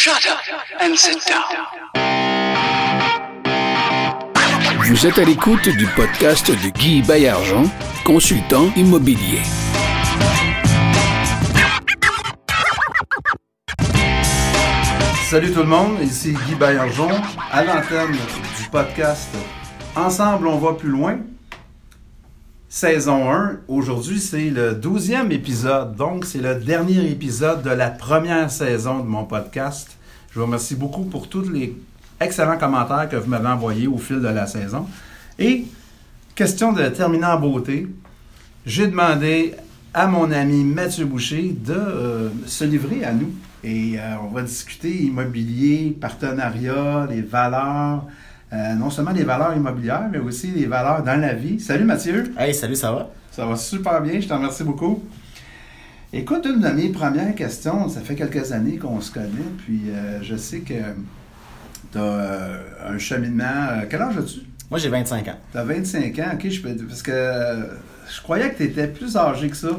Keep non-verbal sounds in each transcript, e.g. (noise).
Shut up and sit down. Vous êtes à l'écoute du podcast de Guy Bayargent, consultant immobilier. Salut tout le monde, ici Guy Bayarjon, à l'antenne du podcast Ensemble on va plus loin, saison 1. Aujourd'hui c'est le 12e épisode, donc c'est le dernier épisode de la première saison de mon podcast. Je vous remercie beaucoup pour tous les excellents commentaires que vous m'avez envoyés au fil de la saison. Et, question de terminer en beauté, j'ai demandé à mon ami Mathieu Boucher de euh, se livrer à nous. Et euh, on va discuter immobilier, partenariat, les valeurs, euh, non seulement les valeurs immobilières, mais aussi les valeurs dans la vie. Salut Mathieu. Hey, salut, ça va? Ça va super bien, je te remercie beaucoup. Écoute, une de mes premières questions, ça fait quelques années qu'on se connaît, puis euh, je sais que tu as un cheminement. quel âge as-tu? Moi, j'ai 25 ans. Tu as 25 ans, ok, je peux, parce que je croyais que tu étais plus âgé que ça.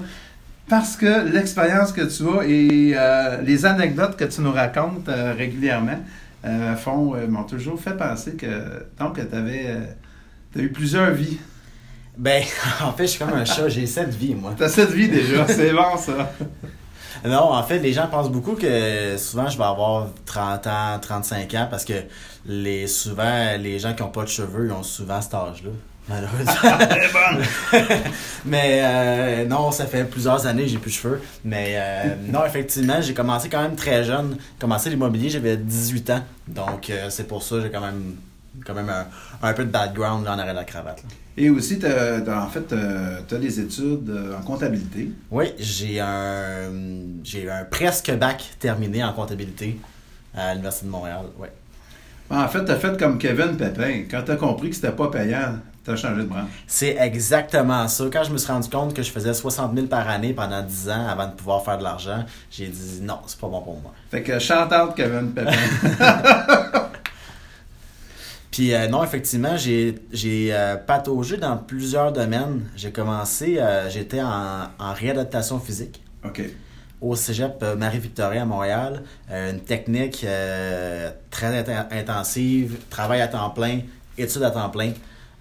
Parce que l'expérience que tu as et euh, les anecdotes que tu nous racontes euh, régulièrement euh, font, m'ont toujours fait penser que donc tu avais as eu plusieurs vies. Ben, (laughs) en fait, je suis comme un chat, j'ai sept vies, moi. T'as sept vies déjà, (laughs) c'est bon ça. Non, en fait, les gens pensent beaucoup que souvent je vais avoir 30 ans, 35 ans parce que les souvent les gens qui n'ont pas de cheveux, ils ont souvent cet âge-là. Malheureusement. (laughs) mais euh, non, ça fait plusieurs années que j'ai plus de cheveux. Mais euh, non, effectivement, j'ai commencé quand même très jeune. J'ai commencé l'immobilier, j'avais 18 ans. Donc euh, c'est pour ça que j'ai quand même quand même un, peu de background là, en arrière de la cravate. Et aussi, en fait, tu as des études en comptabilité. Oui, j'ai un, j'ai un presque bac terminé en comptabilité à l'Université de Montréal. Ouais. En fait, tu as fait comme Kevin Pépin. Quand tu as compris que c'était pas payant, tu as changé de branche. C'est exactement ça. Quand je me suis rendu compte que je faisais 60 000 par année pendant 10 ans avant de pouvoir faire de l'argent, j'ai dit non, c'est pas bon pour moi. Fait que chante out Kevin Pépin. (laughs) Puis euh, non, effectivement, j'ai euh, pataugé dans plusieurs domaines. J'ai commencé, euh, j'étais en, en réadaptation physique. OK au cégep Marie-Victorin à Montréal. une technique très intensive, travail à temps plein, études à temps plein.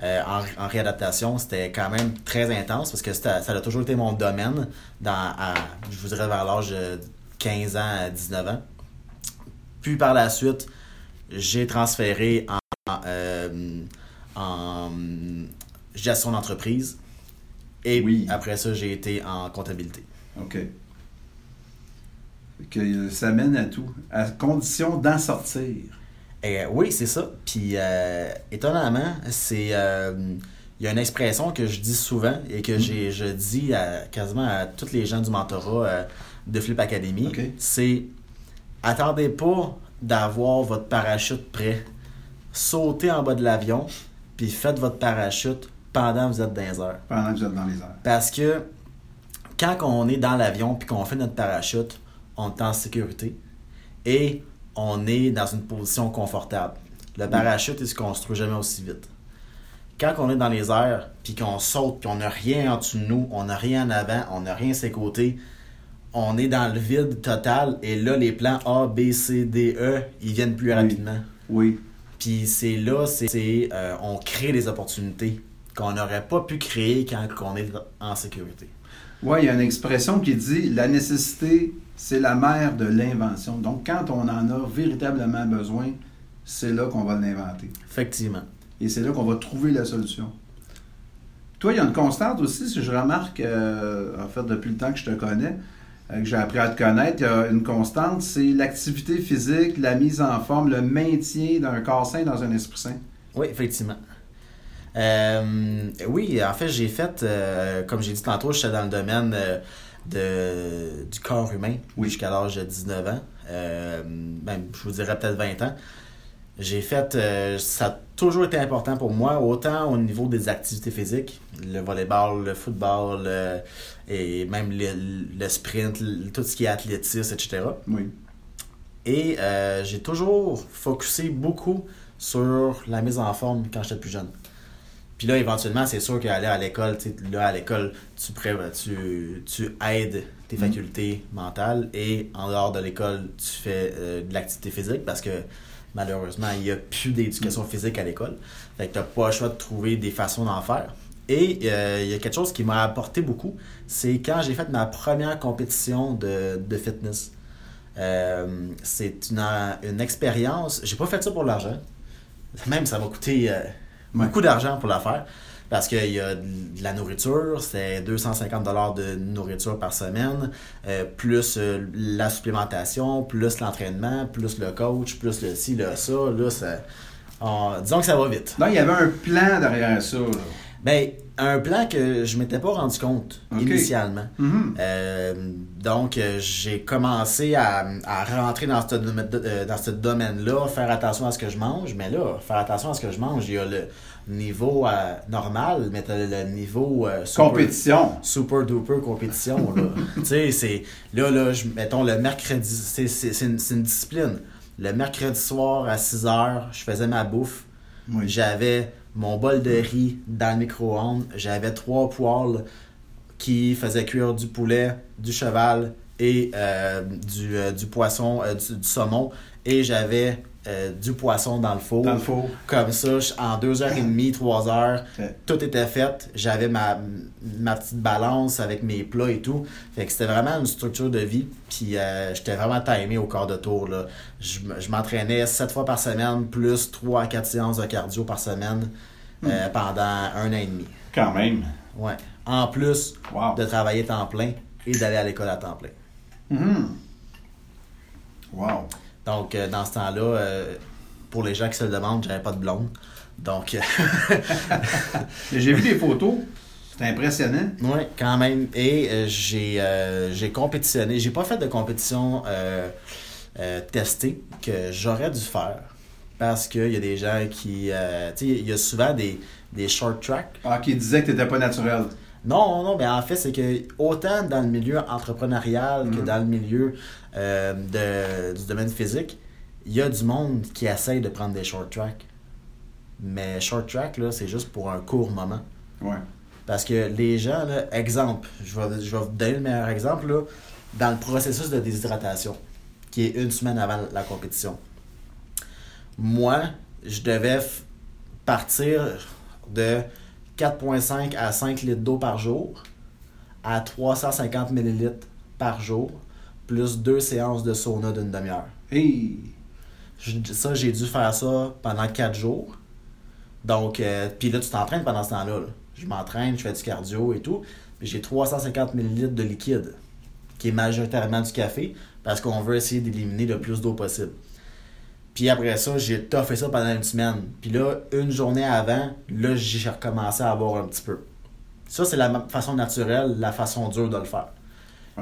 en, réadaptation, c'était quand même très intense parce que ça a toujours été mon domaine dans, je vous dirais, vers l'âge de 15 ans à 19 ans. Puis par la suite, j'ai transféré en euh, en gestion d'entreprise. Et oui. après ça, j'ai été en comptabilité. OK. Que ça mène à tout, à condition d'en sortir. Et, euh, oui, c'est ça. Puis, euh, étonnamment, c'est. il y a une expression que je dis souvent et que mm. j'ai, je dis à, quasiment à tous les gens du mentorat de Flip Academy. C'est attendez pas d'avoir votre parachute prêt sautez en bas de l'avion, puis faites votre parachute pendant que vous êtes dans les airs. Pendant que vous êtes dans les airs. Parce que quand on est dans l'avion puis qu'on fait notre parachute, on est en sécurité et on est dans une position confortable. Le parachute, il se construit jamais aussi vite. Quand on est dans les airs, puis qu'on saute, puis on n'a rien en dessous de nous, on n'a rien en avant, on n'a rien à ses côtés, on est dans le vide total, et là, les plans A, B, C, D, E, ils viennent plus rapidement. Oui. Puis c'est là, c'est euh, on crée des opportunités qu'on n'aurait pas pu créer quand on est en sécurité. Oui, il y a une expression qui dit la nécessité, c'est la mère de l'invention. Donc, quand on en a véritablement besoin, c'est là qu'on va l'inventer. Effectivement. Et c'est là qu'on va trouver la solution. Toi, il y a une constante aussi, si je remarque, euh, en fait, depuis le temps que je te connais, que j'ai appris à te connaître, il y a une constante, c'est l'activité physique, la mise en forme, le maintien d'un corps sain dans un esprit sain. Oui, effectivement. Euh, oui, en fait, j'ai fait, euh, comme j'ai dit tantôt, j'étais dans le domaine de, du corps humain oui. jusqu'à l'âge de 19 ans. Ben, je vous dirais peut-être 20 ans. J'ai fait, ça toujours été important pour moi, autant au niveau des activités physiques, le volleyball, le football, et même le, sprint, tout ce qui est athlétisme, etc. Oui. Et euh, j'ai toujours focusé beaucoup sur la mise en forme quand j'étais plus jeune. Puis là, éventuellement, c'est sûr qu'aller à l'école, là, à l'école, tu, tu, tu aides tes Mm. facultés mentales et en dehors de l'école, tu fais euh, de l'activité physique parce que malheureusement, il n'y a plus d'éducation physique à l'école. Fait que tu n'as pas le choix de trouver des façons d'en faire. Et euh, il y a quelque chose qui m'a apporté beaucoup, c'est quand j'ai fait ma première compétition de, de fitness. Euh, c'est une, une expérience. J'ai pas fait ça pour l'argent. Même ça m'a coûté euh, beaucoup d'argent pour la faire. Parce qu'il y a de la nourriture, c'est 250 de nourriture par semaine, euh, plus euh, la supplémentation, plus l'entraînement, plus le coach, plus le ci, le ça. Là, ça on- disons que ça va vite. Donc, il y avait un plan derrière ça. là. Ben, un plan que je m'étais pas rendu compte initialement. Mhm. Euh, donc, j'ai commencé à, à rentrer dans ce, dans ce domaine-là, faire attention à ce que je mange. Mais là, faire attention à ce que je mange, il y a le niveau euh, normal, mais t'as le niveau euh, super, Compétition. super duper compétition. là. (laughs) tu sais, c'est. Là, là, je- mettons le mercredi, c'est une, une discipline. Le mercredi soir à 6 h, je faisais ma bouffe. Oui. J'avais mon bol de riz dans le micro-ondes. J'avais trois poêles qui faisaient cuire du poulet, du cheval et euh, du, du poisson, du, du saumon. Et j'avais euh, du poisson dans le four. Dans le four. Comme ça, en deux heures et demie, trois heures, tout était fait. J'avais ma, ma petite balance avec mes plats et tout. Fait que c'était vraiment une structure de vie. Puis euh, j'étais vraiment timé au quart de tour. Là. Je, je m'entraînais sept fois par semaine, plus trois à quatre séances de cardio par semaine euh, pendant un an et demi. Quand même. Ouais. En plus Wow. de travailler temps plein et d'aller à l'école à temps plein. Mhm. Wow. Donc, euh, dans ce temps-là, euh, pour les gens qui se le demandent, j'avais pas de blonde. Donc, euh, (laughs) J'ai vu des photos. C'est impressionnant. Oui, quand même. Et euh, j'ai euh, j'ai compétitionné. J'ai pas fait de compétition euh, testée que j'aurais dû faire. Parce qu'il y a des gens qui. tu sais, il y a souvent des, des short tracks. Ah, qui disait que t'étais pas naturel. Non, non, mais en fait, c'est que autant dans le milieu entrepreneurial que Mhm. dans le milieu euh, de, du domaine physique, il y a du monde qui essaye de prendre des short tracks. Mais short track, là, c'est juste pour un court moment. Ouais. Parce que les gens, là, exemple, je vais, je vais vous donner le meilleur exemple, là, dans le processus de déshydratation, qui est une semaine avant la compétition. Moi, je devais partir de 4,5 à 5 litres d'eau par jour à 350 millilitres par jour, plus deux séances de sauna d'une demi-heure. Hey. Ça, j'ai dû faire ça pendant 4 jours. Donc, euh, puis là, tu t'entraînes pendant ce temps-là. là. Je m'entraîne, je fais du cardio et tout. Puis j'ai 350 ml de liquide, qui est majoritairement du café, parce qu'on veut essayer d'éliminer le plus d'eau possible. Puis après ça, j'ai toffé ça pendant une semaine. Puis là, une journée avant, là, j'ai recommencé à boire un petit peu. Ça, c'est la façon naturelle, la façon dure de le faire.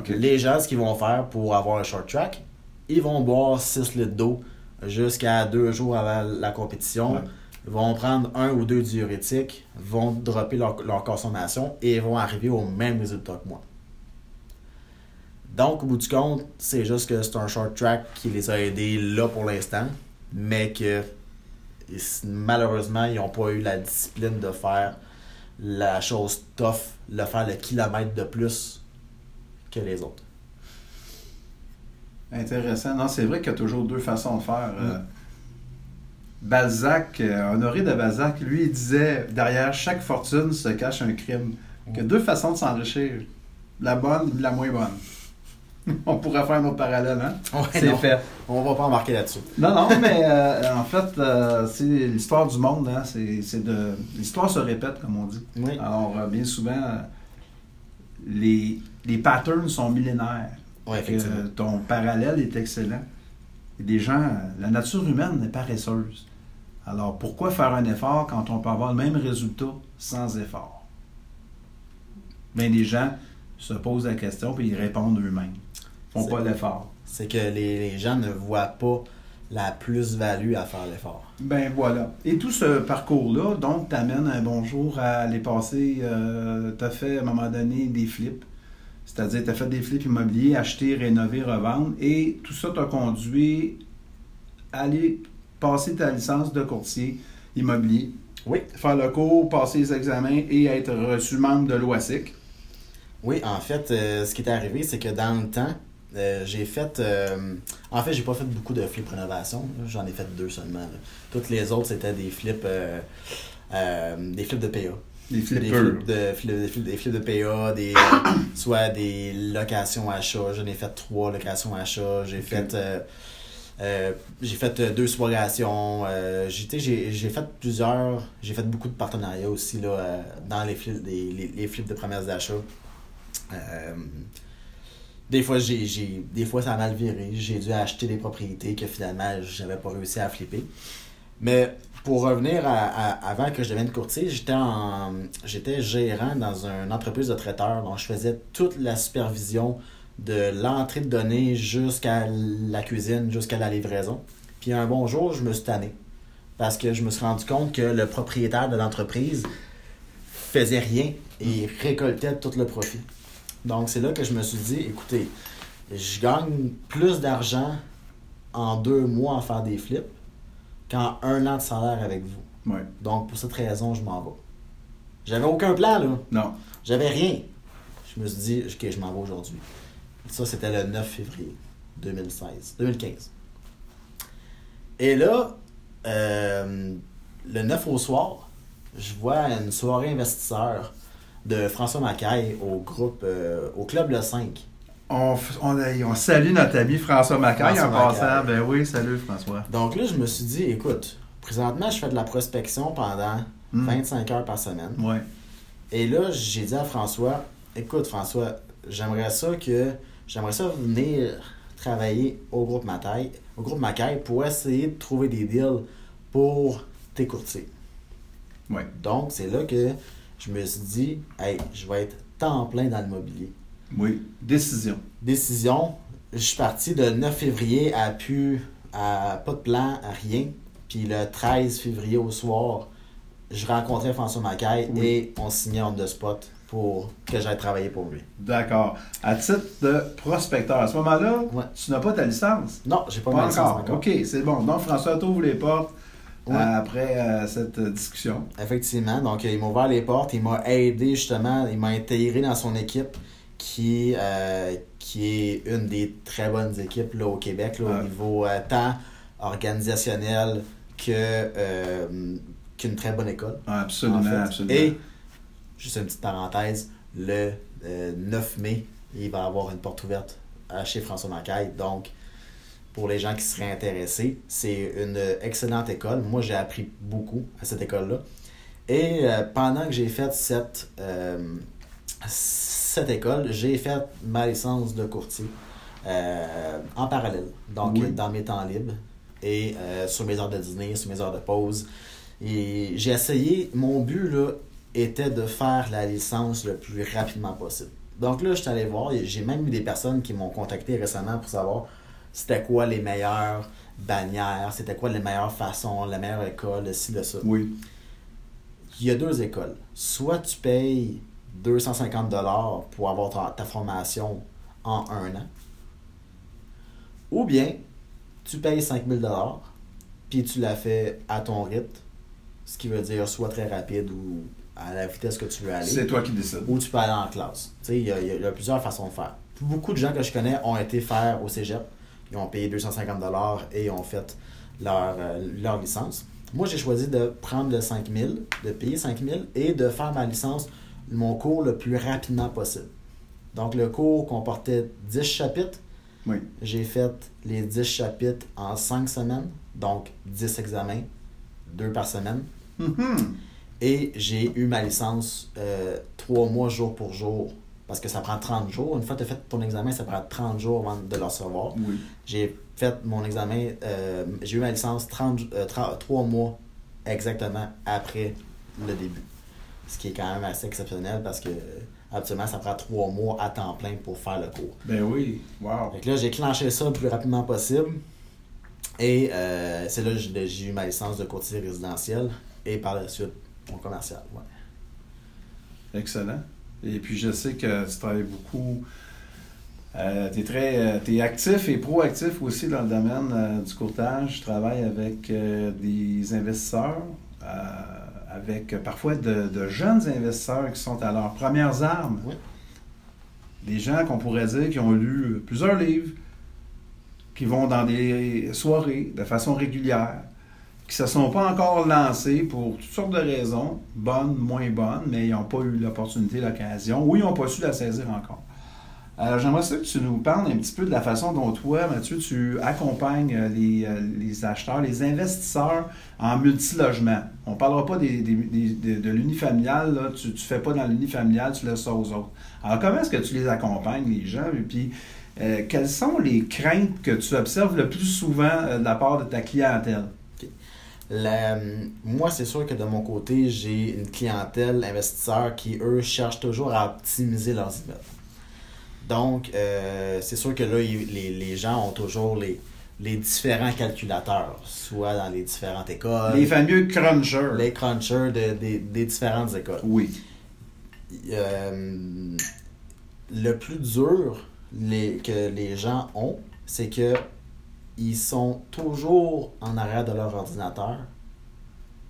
Les gens, ce qu'ils vont faire pour avoir un short track, ils vont boire 6 litres d'eau jusqu'à deux jours avant la compétition. Ouais. Ils vont prendre un ou deux diurétiques, vont dropper leur, leur consommation et vont arriver au même résultat que moi. Donc, au bout du compte, c'est juste que c'est un short track qui les a aidés là pour l'instant, mais que malheureusement, ils n'ont pas eu la discipline de faire la chose tough, le faire le kilomètre de plus que les autres. Intéressant. Non, c'est vrai qu'il y a toujours deux façons de faire. Mm. Euh, Balzac, euh, Honoré de Balzac, lui, il disait derrière chaque fortune se cache un crime. Il y a deux façons de s'enrichir. La bonne et la moins bonne. (laughs) On pourrait faire notre parallèle, hein? c'est fait. On va pas embarquer là-dessus. Non, non, mais euh, en fait, euh, c'est l'histoire du monde, hein? C'est c'est de. L'histoire se répète, comme on dit. Oui. Alors, euh, bien souvent, les, les patterns sont millénaires. Oui, effectivement. ton parallèle est excellent. Et des gens, la nature humaine est paresseuse. Alors pourquoi faire un effort quand on peut avoir le même résultat sans effort? Bien, des gens se posent la question puis ils répondent eux-mêmes. Font pas l'effort. C'est que les, les gens ne voient pas la plus-value à faire l'effort. Ben voilà. Et tout ce parcours-là, donc, t'amène un bonjour à aller passer. Euh, t'as fait à un moment donné des flips. C'est-à-dire, t'as fait des flips immobiliers, acheter, rénover, revendre. Et tout ça t'a conduit à aller passer ta licence de courtier immobilier Oui. Faire le cours, passer les examens et être reçu membre de l'OASIC. Oui, en fait, euh, ce qui est arrivé, c'est que dans le temps, euh, j'ai fait. euh, en fait, j'ai pas fait beaucoup de flips rénovation. J'en ai fait deux seulement. là. Toutes les autres, c'était des flips. euh, des flips de PA. Des flippers. flips de, flips, des flips- des flips de PA, des, (coughs) soit des locations achats. J'en ai fait trois locations achats. J'ai fait. j'ai fait deux soirations. J'ai, j'ai, fait plusieurs. J'ai fait beaucoup de partenariats aussi là, dans les flips, des- les, les flips de promesses d'achat. Des fois, j'ai, des fois, ça a mal viré. J'ai dû acheter des propriétés que finalement, j'avais pas réussi à flipper. Mais pour revenir à, à- avant que je devienne courtier, j'étais en j'étais gérant dans une entreprise de traiteurs. Donc, je faisais toute la supervision de l'entrée de données jusqu'à la cuisine, jusqu'à la livraison. Puis un bon jour, je me suis tanné. Parce que je me suis rendu compte que le propriétaire de l'entreprise faisait rien et récoltait tout le profit. Donc, c'est là que je me suis dit, écoutez, je gagne plus d'argent en deux mois à faire des flips qu'en un an de salaire avec vous. Ouais. Donc, pour cette raison, je m'en vais. J'avais aucun plan, là. Non. J'avais rien. Je me suis dit, OK, je m'en vais aujourd'hui. Ça, c'était le 9 février 2016, 2015. Et là, euh, le 9 au soir, je vois une soirée investisseur de François Macaille au groupe, euh, au Club Le 5. On, on, on salue notre ami François Macaille en François passant. Macaille. Ben oui, salut François. Donc là, je me suis dit, écoute, présentement, je fais de la prospection pendant Mm. 25 heures par semaine. Ouais. Et là, j'ai dit à François, écoute François, j'aimerais ça que j'aimerais ça venir travailler au groupe Macaille, au groupe Macaille pour essayer de trouver des deals pour tes courtiers. Ouais. Donc, c'est là que je me suis dit, hey, je vais être temps plein dans l'immobilier. Oui. Décision. Décision, je suis parti le 9 février à pu à pas de plan, à rien. Puis le 13 février au soir, je rencontrais François Macaille Oui. et on signait on the spot pour que j'aille travailler pour lui. D'accord. À titre de prospecteur, à ce moment-là, Ouais. tu n'as pas ta licence? Non, j'ai pas, Pas ma licence encore. encore. OK, c'est bon. Donc, François t'ouvre les portes Ouais. euh, après euh, cette euh, discussion. Effectivement. Donc, il m'a ouvert les portes. Il m'a aidé justement. Il m'a intégré dans son équipe qui, euh, qui est une des très bonnes équipes là, au Québec, là, Ouais. au niveau euh, tant organisationnel que qu'une très bonne école. Ah, absolument, en fait. absolument. Et, juste une petite parenthèse, le euh, 9 mai, il va avoir une porte ouverte à chez François Macaille. Donc, pour les gens qui seraient intéressés, c'est une excellente école. Moi, j'ai appris beaucoup à cette école-là. Et euh, pendant que j'ai fait cette, euh, cette école, j'ai fait ma licence de courtier euh, en parallèle. Donc, Oui. dans mes temps libres et sur mes heures de dîner, sur mes heures de pause. Et j'ai essayé, mon but là, était de faire la licence le plus rapidement possible. Donc là, je suis allé voir, j'ai même eu des personnes qui m'ont contacté récemment pour savoir c'était quoi les meilleures bannières, c'était quoi les meilleures façons, la meilleure école, ci, de ça? Oui. Il y a deux écoles. Soit tu payes 250 pour avoir ta, ta formation en un an, ou bien tu payes 5000 puis tu la fais à ton rythme, ce qui veut dire soit très rapide ou à la vitesse que tu veux aller, C'est toi qui décides. ou tu peux aller en classe. Il y, y a plusieurs façons de faire. Beaucoup de gens que je connais ont été faire au cégep, ils ont payé 250 et ont fait leur, euh, leur licence. Moi, j'ai choisi de prendre le 5000, de payer 5000 et de faire ma licence, mon cours le plus rapidement possible. Donc, le cours comportait 10 chapitres. Oui. J'ai fait les 10 chapitres en 5 semaines, donc 10 examens, 2 par semaine. Mhm. Et j'ai eu ma licence euh, 3 mois jour pour jour, parce que ça prend 30 jours. Une fois que tu as fait ton examen, ça prend 30 jours avant de le recevoir. Oui. J'ai fait mon examen, euh, j'ai eu ma licence 30, euh, 30 3 mois exactement après le début. Ce qui est quand même assez exceptionnel parce que euh, habituellement, ça prend 3 mois à temps plein pour faire le cours. Ben oui. Wow. Fait que là, j'ai clenché ça le plus rapidement possible. Et euh, c'est là que j'ai j'ai eu ma licence de courtier résidentiel et par la suite mon commercial. Ouais. Excellent. Et puis je sais que tu travailles beaucoup. tu es très euh, actif et proactif aussi dans le domaine euh, du courtage. Tu travailles avec euh, des investisseurs euh, avec euh, parfois de, de jeunes investisseurs qui sont à leurs premières armes. Oui. Des gens qu'on pourrait dire qui ont lu plusieurs livres, qui vont dans des soirées de façon régulière, qui ne se sont pas encore lancés pour toutes sortes de raisons, bonnes, moins bonnes, mais ils n'ont pas eu l'opportunité, l'occasion, ou ils n'ont pas su la saisir encore. Alors, j'aimerais ça que tu nous parles un petit peu de la façon dont toi, Mathieu, tu accompagnes euh, les, euh, les acheteurs, les investisseurs en multilogement. On ne parlera pas des, de, l'unifamilial, là. tu ne fais pas dans l'unifamilial, tu laisses ça aux autres. Alors, comment est-ce que tu les accompagnes, les gens? Et puis, euh, quelles sont les craintes que tu observes le plus souvent de la part de ta clientèle? La- moi, c'est sûr que de mon côté, j'ai une clientèle investisseur qui, eux, cherchent toujours à optimiser leurs immeubles. Donc, euh, c'est sûr que là, les, les gens ont toujours les, les différents calculateurs, soit dans les différentes écoles, Les fameux crunchers. les crunchers de- des- des différentes écoles. Oui. Euh, le plus dur les, que les gens ont, c'est que ils sont toujours en arrière de leur ordinateur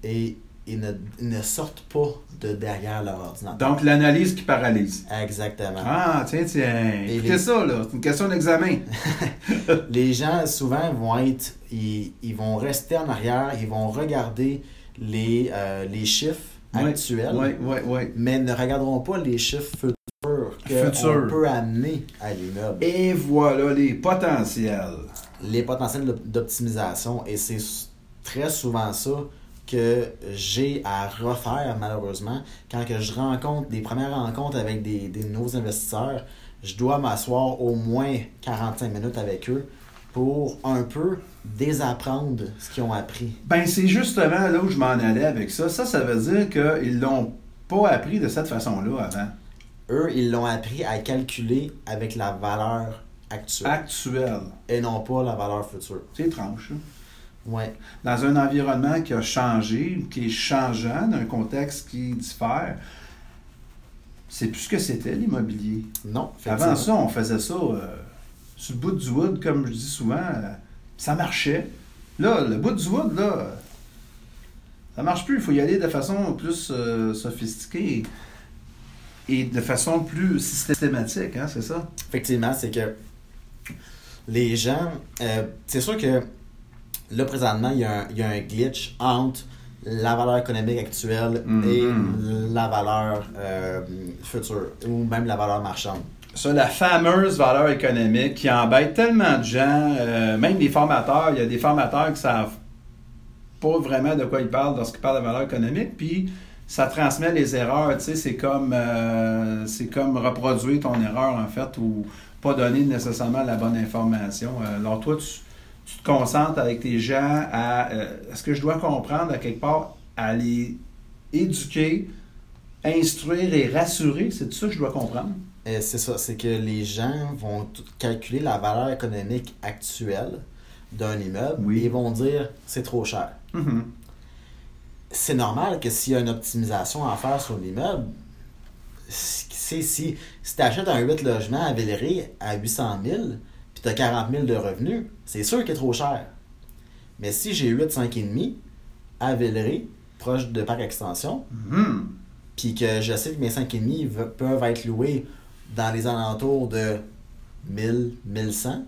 et ils ne, ils ne sortent pas de derrière leur ordinateur. Donc, l'analyse qui paralyse. Exactement. Ah, tiens, tiens. Et Écoutez les- ça, là. C'est une question d'examen. (laughs) (laughs) Les gens, souvent, vont être. Ils, ils vont rester en arrière, ils vont regarder les, euh, les chiffres actuels, Oui, oui, oui. mais ne regarderont pas les chiffres futurs Futurs. peut amener à l'immeuble. Et voilà les potentiels. Les potentiels d'op- d'optimisation et c'est très souvent ça que j'ai à refaire malheureusement quand que je rencontre des premières rencontres avec des, des nouveaux investisseurs je dois m'asseoir au moins 45 minutes avec eux pour un peu désapprendre ce qu'ils ont appris Ben, c'est justement là où je m'en allais avec ça. Ça, ça veut dire qu'ils l'ont pas appris de cette façon-là avant. eux ils l'ont appris à calculer avec la valeur actuelle Actuel. et non pas la valeur future C'est étrange, ça. ouais Dans un environnement qui a changé, qui est changeant, d'un contexte qui diffère, c'est plus ce que c'était l'immobilier. non Avant ça, on faisait ça euh, sur le bout du wood, comme je dis souvent. euh, ça marchait. Là, le bout du wood, là, ça marche plus. Il faut y aller de façon plus euh, sophistiquée et de façon plus systématique, hein, c'est ça? Effectivement, c'est que les gens. euh, c'est sûr que là, présentement, il y, a un, il y a un glitch entre la valeur économique actuelle et Mhm. la valeur euh, future, ou même la valeur marchande. Ça, la fameuse valeur économique qui embête tellement de gens, euh, même des formateurs. Il y a des formateurs qui savent pas vraiment de quoi ils parlent lorsqu'ils parlent de valeur économique, puis ça transmet les erreurs. Tu sais, c'est comme, euh, c'est comme reproduire ton erreur, en fait, ou pas donner nécessairement la bonne information. Euh, alors, toi, tu, tu te concentres avec tes gens à. euh, Est-ce que je dois comprendre, à quelque part, à les éduquer, instruire et rassurer? C'est ça que je dois comprendre Et c'est ça, c'est que les gens vont calculer la valeur économique actuelle d'un immeuble Oui. et ils vont dire c'est trop cher. Mhm. c'est normal que s'il y a une optimisation à faire sur l'immeuble, c'est si, si tu achètes un 8 logements à Villeray à 800 000 puis tu as 40 000 de revenus, c'est sûr qu'il est trop cher. Mais si j'ai 8, 5,5 à Villeray, proche de Parc Extension, Mhm. puis que je sais que mes 5,5 ve- peuvent être loués dans les alentours de 1000, 1100,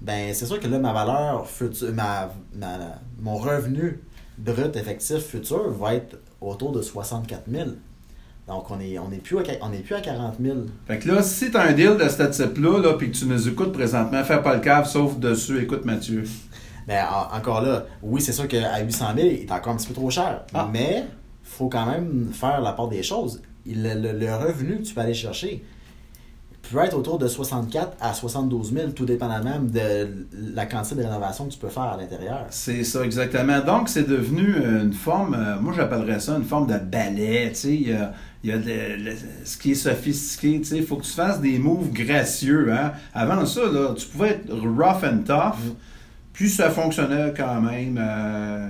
ben c'est sûr que là, ma valeur future, ma, ma- mon revenu brut effectif futur va être autour de 64 000. Donc, on n'est on est plus, à qua- on est plus à 40 000. Fait que là, si t'as un deal de ce type-là, là, puis que tu nous écoutes présentement, fais pas le cave, sauf dessus, écoute Mathieu. (laughs) En- encore là, oui, c'est sûr qu'à 800 000, il est encore un petit peu trop cher. Ah. Mais faut quand même faire la part des choses. Le, le- le revenu que tu peux aller chercher peut être autour de 64 à 72 000, tout dépendamment de la quantité de rénovation que tu peux faire à l'intérieur. C'est ça, exactement. Donc, c'est devenu euh, une forme, euh, moi j'appellerais ça une forme de ballet. Il y a, y a de- ce qui est sophistiqué. Il faut que tu fasses des moves gracieux, hein. Avant ça, là, tu pouvais être rough and tough, puis ça fonctionnait quand même. euh,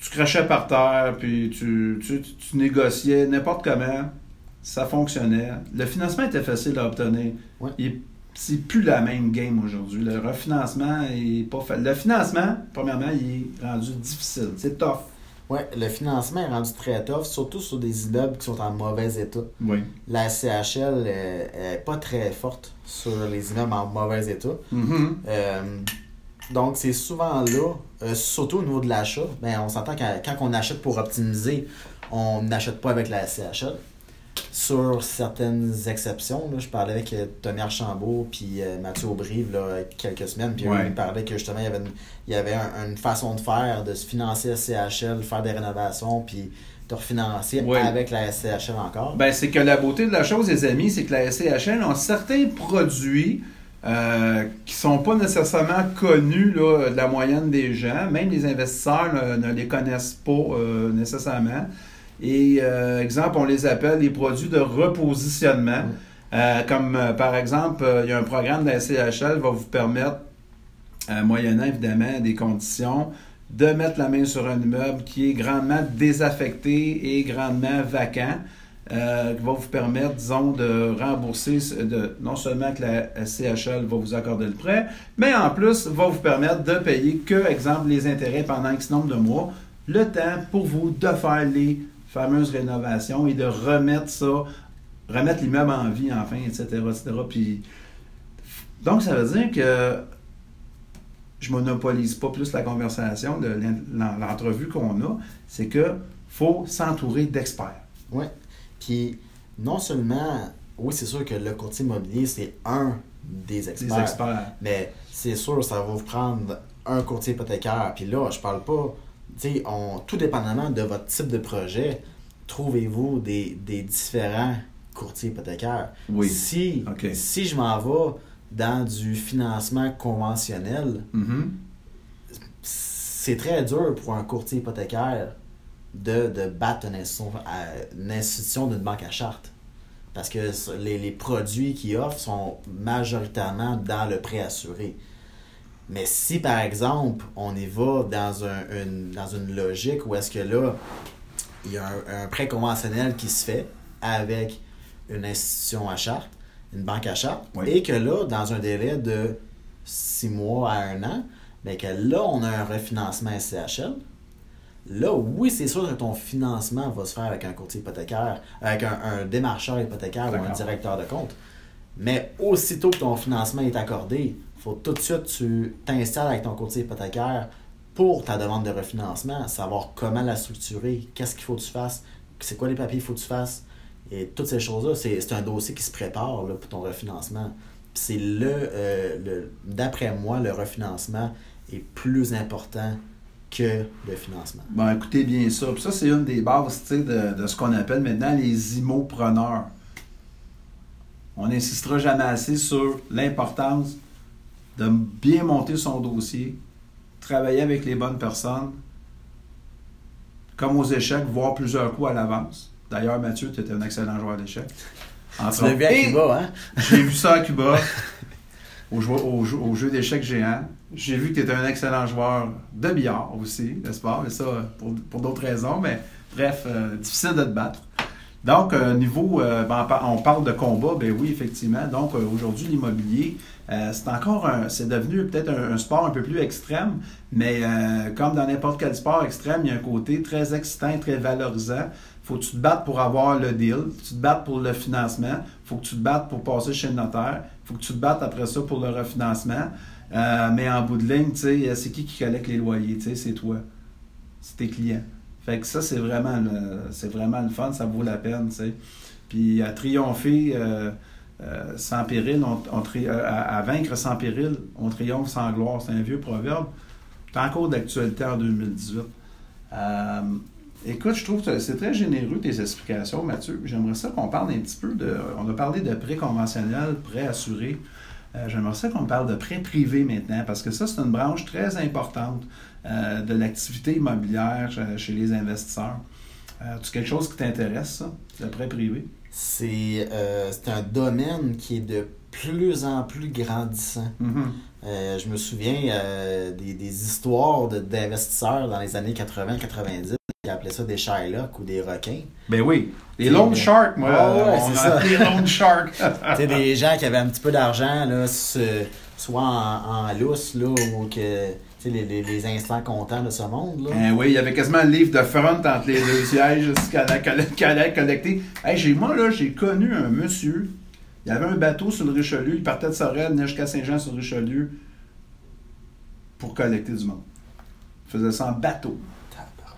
tu crachais par terre, puis tu- tu négociais n'importe comment. Ça fonctionnait. Le financement était facile à obtenir. Ouais. C'est plus la même game aujourd'hui. Le refinancement est pas fait. Le financement, premièrement, il est rendu difficile. C'est tough. Ouais, le financement est rendu très tough, surtout sur des immeubles qui sont en mauvais état. Oui. La CHL euh, est pas très forte sur les immeubles en mauvais état. Mhm. Euh, donc, c'est souvent là, euh, surtout au niveau de l'achat, ben, on s'entend que quand on achète pour optimiser, on n'achète pas avec la CHL. Sur certaines exceptions, là, je parlais avec euh, Tony Archambault puis euh, Mathieu Aubry là, il y a quelques semaines, puis eux, Ouais. ils me parlaient que justement il y avait une, il y avait un- une façon de faire, de se financer la CHL, faire des rénovations, puis de refinancer Ouais. avec la CHL encore. Ben, c'est que la beauté de la chose, les amis, c'est que la SCHL a certains produits euh, qui sont pas nécessairement connus là, de la moyenne des gens. Même les investisseurs là, ne les connaissent pas euh, nécessairement. Et, euh, exemple, on les appelle les produits de repositionnement. Euh, comme euh, par exemple, il y a un programme de la SCHL qui va vous permettre, moyennant évidemment des conditions, de mettre la main sur un immeuble qui est grandement désaffecté et grandement vacant, euh, qui va vous permettre, disons, de rembourser, de, non seulement que la CHL va vous accorder le prêt, mais en plus va vous permettre de payer que, exemple, les intérêts pendant X nombre de mois, le temps pour vous de faire les fameuses rénovations et de remettre ça, remettre l'immeuble en vie, enfin, etc., etc. Puis, donc, ça veut dire que je monopolise pas plus la conversation de l'en- l'entrevue qu'on a, c'est que faut s'entourer d'experts. Oui. Puis, non seulement, oui, c'est sûr que le courtier immobilier, c'est un des Des experts. experts. Mais c'est sûr, ça va vous prendre un courtier hypothécaire. Puis là, je parle pas, on- tout dépendamment de votre type de projet, trouvez-vous des, des différents courtiers hypothécaires. Oui. Si, si je m'en vais dans du financement conventionnel, Mhm. c'est très dur pour un courtier hypothécaire de, de battre une institution, une institution d'une banque à charte. Parce que les, les produits qu'ils offrent sont majoritairement dans le prêt assuré. Mais si, par exemple, on y va dans, un- une, dans une logique où est-ce que là, il y a un, un prêt conventionnel qui se fait avec une institution à charte, une banque à charte, Oui. et que là, dans un délai de six mois à un an, mais que là, on a un refinancement SCHL. Là, oui, c'est sûr que ton financement va se faire avec un courtier hypothécaire, avec un, un démarcheur hypothécaire ou un directeur de compte. Mais aussitôt que ton financement est accordé, faut tout de suite tu t'installes avec ton courtier hypothécaire pour ta demande de refinancement, savoir comment la structurer, qu'est-ce qu'il faut que tu fasses, c'est quoi les papiers qu'il faut que tu fasses. Et toutes ces choses-là, c'est un dossier qui se prépare pour ton refinancement. C'est le, euh, le d'après moi, le refinancement est plus important que le financement. Bon, écoutez bien ça. Ça, c'est une des bases de, de ce qu'on appelle maintenant les immopreneurs. On n'insistera jamais assez sur l'importance de bien monter son dossier, travailler avec les bonnes personnes, comme aux échecs, voir plusieurs coups à l'avance. D'ailleurs, Mathieu, tu étais un excellent joueur d'échecs. (laughs) Tu l'as vu à Cuba, hein? (laughs) J'ai vu ça à Cuba, (laughs) au jeu, au jeu, au jeu d'échecs géant. J'ai vu que tu étais un excellent joueur de billard aussi, n'est-ce pas? Mais ça, pour, pour d'autres raisons, mais bref, euh, difficile de te battre. Donc, euh, niveau, euh, ben, on par- on parle de combat, ben oui, effectivement. Donc, euh, aujourd'hui, l'immobilier, c'est encore un, c'est devenu peut-être un, sport un peu plus extrême, mais comme dans n'importe quel sport extrême, il y a un côté très excitant, très valorisant. Faut que tu te battes pour avoir le deal, tu te battes pour le financement, faut que tu te battes pour passer chez le notaire, faut que tu te battes après ça pour le refinancement. Mais en bout de ligne, c'est qui qui collecte les loyers, c'est toi. C'est tes clients. Fait que ça, c'est vraiment le, vraiment le fun, ça vaut la peine, tu sais. Puis à triompher euh, euh, sans péril, on, tri- euh, à, vaincre sans péril, on triomphe sans gloire. C'est un vieux proverbe. C'est encore d'actualité en 2018. Euh, écoute, je trouve que c'est très généreux tes explications, Mathieu. J'aimerais ça qu'on parle un petit peu de. On a parlé de prêt conventionnel, prêt assuré. Euh, J'aimerais ça qu'on parle de prêt privé maintenant, parce que ça, c'est une branche très importante euh, de l'activité immobilière euh, chez les investisseurs. Tu quelque chose qui t'intéresse, ça, le prêt privé? C'est un domaine qui est de plus en plus grandissant. Mhm. Euh, je me souviens euh, des, des histoires de- d'investisseurs dans les années 80-90 qui appelaient ça des Shylock ou des requins. Ben oui. Les C'est- loan sharks, moi. Ah ouais, on c'est a les loan sharks. (laughs) tu sais, des gens qui avaient un petit peu d'argent, là, soit en, en lousse, là, ou que, tu tu sais, les, les, les instants contents de ce monde. Là. Eh oui, il y avait quasiment un livre de front entre les deux sièges qu'elle allait, collecter. Hey, j'ai, moi, là, j'ai connu un monsieur. Il avait un bateau sur le Richelieu. Il partait de Sorel, venait jusqu'à Saint-Jean sur le Richelieu pour collecter du monde. Il faisait ça en bateau.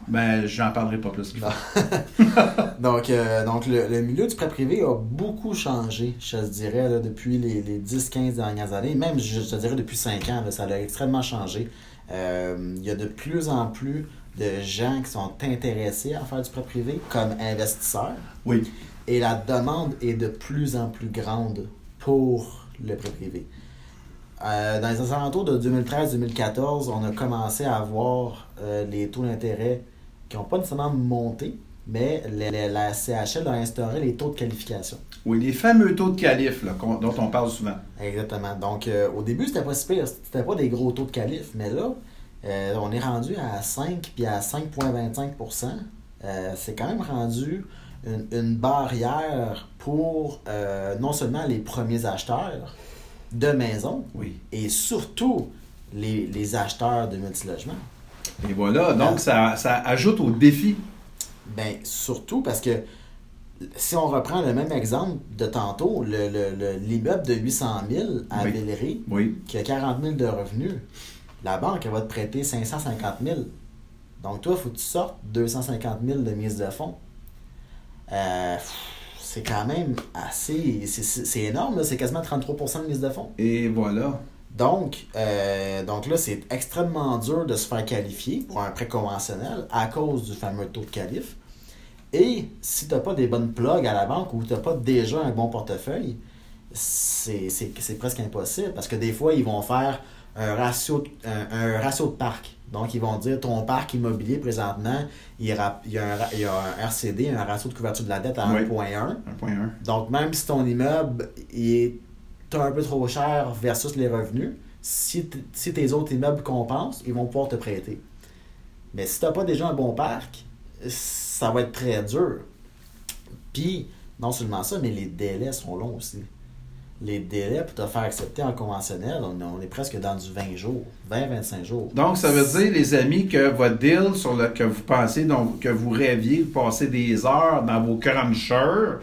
Ben, j'en parlerai pas plus. (laughs) Donc, euh, donc le, le milieu du prêt privé a beaucoup changé, je te dirais, là, depuis les, les 10-15 dernières années. Même, je te dirais, depuis 5 ans, là, ça a extrêmement changé. Euh, Il y a de plus en plus de gens qui sont intéressés à faire du prêt privé comme investisseurs. Oui. Et la demande est de plus en plus grande pour le prêt privé. Euh, dans les alentours de 2013-2014, on a commencé à voir les taux d'intérêt qui n'ont pas nécessairement monté, mais les- les- la CHL a instauré les taux de qualification. Oui, les fameux taux de là, qu'on- dont on parle souvent. Exactement. Donc, euh, au début, c'était pas si pire. C'était pas des gros taux de qualif. Mais là, euh, on est rendu à 5 puis à 5,25% Euh, C'est quand même rendu une, une barrière pour euh, non seulement les premiers acheteurs de maisons, Oui. et surtout les, les acheteurs de multilogements. Et voilà, donc ça, ça ajoute au défi. Ben, surtout parce que si on reprend le même exemple de tantôt, le- le- le- l'immeuble de 800 000 à Oui. Villeray, Oui. qui a 40 000 de revenus, la banque elle va te prêter 550 000. Donc toi, il faut que tu sortes 250 000 de mise de fonds. Euh, c'est quand même assez... c'est- énorme, c'est quasiment 33% de mise de fonds. Et voilà. Donc, euh, donc là, c'est extrêmement dur de se faire qualifier pour un prêt conventionnel à cause du fameux taux de qualif. Et si tu n'as pas des bonnes plugs à la banque ou tu n'as pas déjà un bon portefeuille, c'est presque impossible parce que des fois, ils vont faire un ratio, de- un, un ratio de parc. Donc, ils vont dire ton parc immobilier présentement, il y a, il y a un, il y a un RCD, un ratio de couverture de la dette à Oui. 1.1. 1.1. Donc, même si ton immeuble il est un peu trop cher versus les revenus, si, si tes autres immeubles compensent, ils vont pouvoir te prêter. Mais si tu n'as pas déjà un bon parc, ça va être très dur. Puis, non seulement ça, mais les délais sont longs aussi. Les délais pour te faire accepter en conventionnel, on, est presque dans du 20 jours, 20-25 jours. Donc, ça veut dire, les amis, que votre deal sur le que vous pensez, donc que vous rêviez, vous passez des heures dans vos crunchers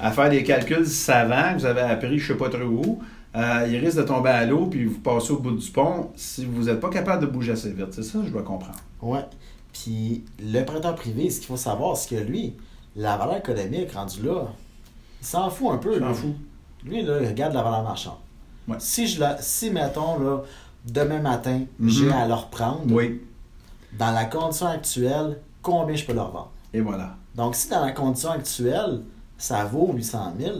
à faire des calculs savants que vous avez appris je sais pas trop où, euh, il risque de tomber à l'eau puis vous passez au bout du pont si vous n'êtes pas capable de bouger assez vite. C'est ça je dois comprendre. Ouais. Puis le prêteur privé, ce qu'il faut savoir, c'est que lui, la valeur économique rendue là, il s'en fout un peu. M'en lui. fous. Lui, là, il regarde la valeur marchande. Ouais. Si, je la, si, mettons, là, demain matin, Mhm. j'ai à le reprendre, Oui. dans la condition actuelle, combien je peux leur vendre? Et voilà. Donc, si dans la condition actuelle, ça vaut 800 000,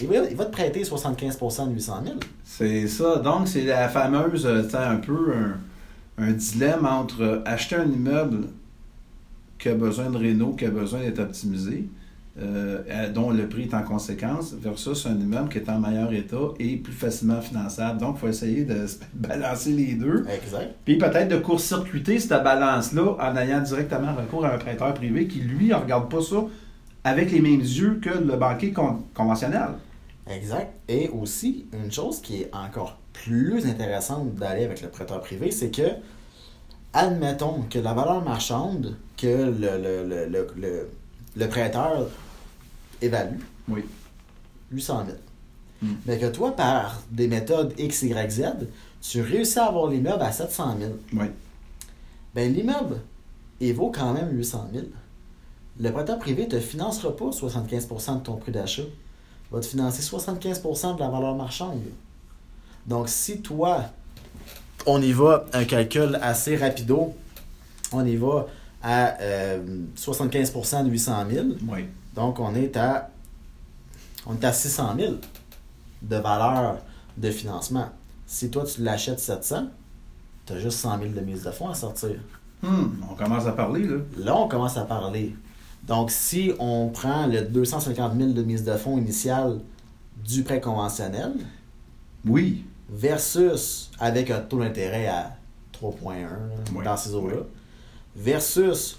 il va, il va te prêter 75% de 800 000. C'est ça. Donc, c'est la fameuse, euh, un peu un, un dilemme entre acheter un immeuble qui a besoin de réno, qui a besoin d'être optimisé, euh, dont le prix est en conséquence, versus un immeuble qui est en meilleur état et plus facilement finançable. Donc, il faut essayer de (laughs) balancer les deux. Exact. Puis peut-être de court-circuiter cette balance-là en ayant directement recours à un prêteur privé qui, lui, ne regarde pas ça avec les mêmes yeux que le banquier con- conventionnel. Exact. Et aussi, une chose qui est encore plus intéressante d'aller avec le prêteur privé, c'est que, admettons que la valeur marchande que le, le, le, le, le- prêteur évalue, Oui. 800 000. Mm. Mais que toi, par des méthodes X, Y, Z, tu réussis à avoir l'immeuble à 700 000. Oui. Ben, l'immeuble, il vaut quand même 800 000. Le prêteur privé ne te financera pas 75% de ton prix d'achat. Il va te financer 75% de la valeur marchande. Donc, si toi, on y va, un calcul assez rapido, on y va à euh, 75% de 800 000, Oui. donc on est à, on est à 600 000 de valeur de financement. Si toi, tu l'achètes 700, tu as juste 100 000 de mise de fonds à sortir. Hmm, on commence à parler, là. Là, on commence à parler. Donc, si on prend le 250 000 de mise de fonds initial du prêt conventionnel Oui. versus avec un taux d'intérêt à 3,1 là, Oui, dans ces eaux-là, oui. versus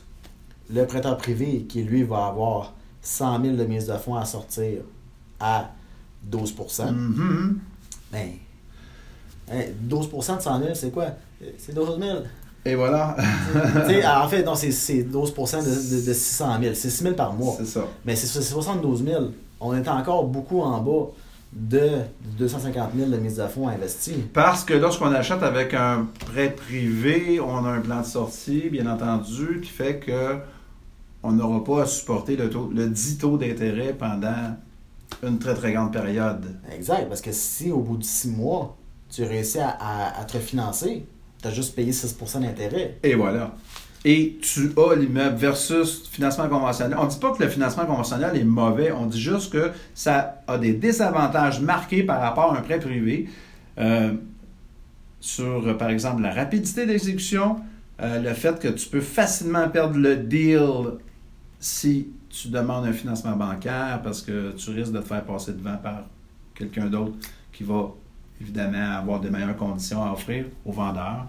le prêteur privé qui, lui, va avoir 100 000 de mise de fonds à sortir à 12 Mhm. ben, hein, 12% de 100 000, c'est quoi? C'est 12 000. Et voilà. (laughs) En fait, non, c'est- c'est 12 de, de, de 600 000. C'est 6 000 par mois. C'est ça. Mais c'est c'est 72 000. On est encore beaucoup en bas de 250 000 de mise à fond investie. Parce que lorsqu'on achète avec un prêt privé, on a un plan de sortie, bien entendu, qui fait que on n'aura pas à supporter le, taux, le 10 taux d'intérêt pendant une très très grande période. Exact, parce que si au bout de 6 mois, tu réussis à, à- à te refinancer, tu as juste payé 6% d'intérêt. Et voilà. Et tu as l'immeuble versus financement conventionnel. On ne dit pas que le financement conventionnel est mauvais, on dit juste que ça a des désavantages marqués par rapport à un prêt privé euh, sur, par exemple, la rapidité d'exécution, euh, le fait que tu peux facilement perdre le deal si tu demandes un financement bancaire parce que tu risques de te faire passer devant par quelqu'un d'autre qui va évidemment avoir de meilleures conditions à offrir aux vendeurs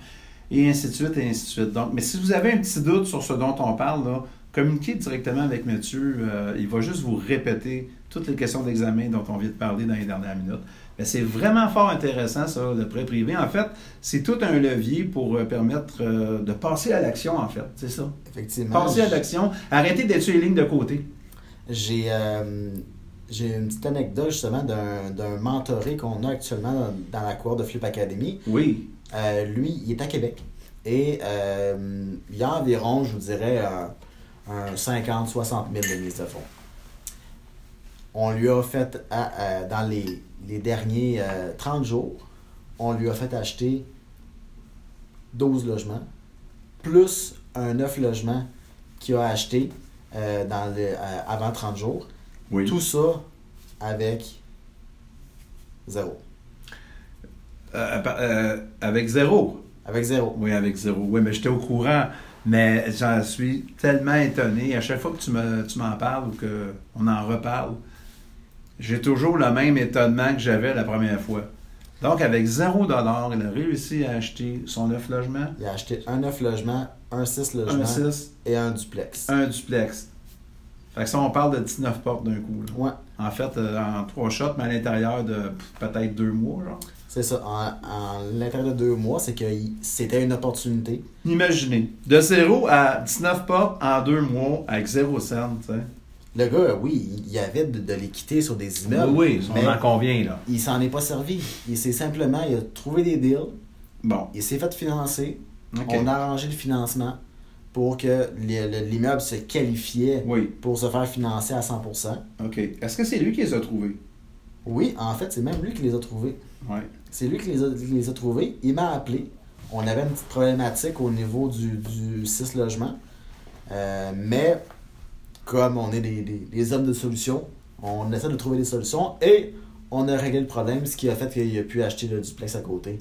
et ainsi de suite, et ainsi de suite. Donc, mais si vous avez un petit doute sur ce dont on parle, là, communiquez directement avec Mathieu. Euh, il va juste vous répéter toutes les questions d'examen dont on vient de parler dans les dernières minutes. Mais c'est vraiment fort intéressant, ça, le prêt privé. En fait, c'est tout un levier pour euh, permettre euh, de passer à l'action, en fait. C'est ça. Effectivement. Passer à l'action. Arrêtez d'être sur les lignes de côté. J'ai j'ai une petite anecdote justement d'un mentoré qu'on a actuellement dans, dans la cour de Flip Academy. Oui. Euh, lui, il est à Québec. Et euh, il y a environ, je vous dirais, un, un 50-60 000 de mise de fonds. On lui a fait, à- à- dans les, les derniers euh, 30 jours, on lui a fait acheter 12 logements, plus un 9 logements qu'il a acheté euh, dans le, euh, avant 30 jours. Oui. Tout ça avec zéro. Euh, euh, avec zéro? Avec zéro. Oui, avec zéro. Oui, mais j'étais au courant. Mais j'en suis tellement étonné. À chaque fois que tu me- tu m'en parles ou qu'on en reparle, j'ai toujours le même étonnement que j'avais la première fois. Donc, avec zéro dollar, il a réussi à acheter son neuf logements, Il a acheté un 9 logements, un 6 logements un 6, et un duplex. un duplex. Fait que ça, on parle de 19 portes d'un coup. là. Ouais, En fait, euh, en trois shots, mais à l'intérieur de peut-être deux mois, genre. c'est ça. En, en l'intérieur de deux mois, c'est que c'était une opportunité. Imaginez, de zéro à 19 portes en deux mois avec zéro cent, tu sais. Le gars, oui, il y avait de, de l'équité sur des immeubles. Oui, mais on en convient, là. il s'en est pas servi. Il s'est simplement, il a trouvé des deals, Bon, il s'est fait financer, on a arrangé le financement pour que le- le- l'immeuble se qualifiait Oui, pour se faire financer à 100%. OK. Est-ce que c'est lui qui les a trouvés? Oui, en fait, c'est même lui qui les a trouvés. Oui. C'est lui qui les a, qui les a trouvés. Il m'a appelé. On avait une petite problématique au niveau du, du 6 logements. Euh, mais comme on est des, des- des hommes de solutions, on essaie de trouver des solutions et on a réglé le problème, ce qui a fait qu'il a pu acheter le duplex à côté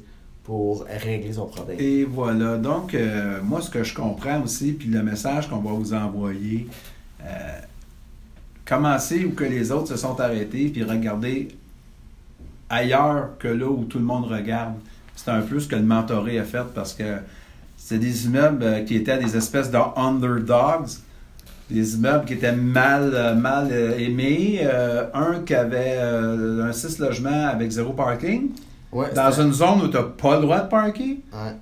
pour régler son problème. Et voilà. Donc, euh, moi, ce que je comprends aussi, puis le message qu'on va vous envoyer, euh, commencez où que les autres se sont arrêtés, puis regardez ailleurs que là où tout le monde regarde. C'est un peu ce que le mentoré a fait parce que c'est des immeubles euh, qui étaient des espèces de underdogs, des immeubles qui étaient mal, euh, mal aimés. Un qui avait un 6 logements avec zéro parking, Ouais, dans une zone où tu n'as pas le droit de parker. ouais.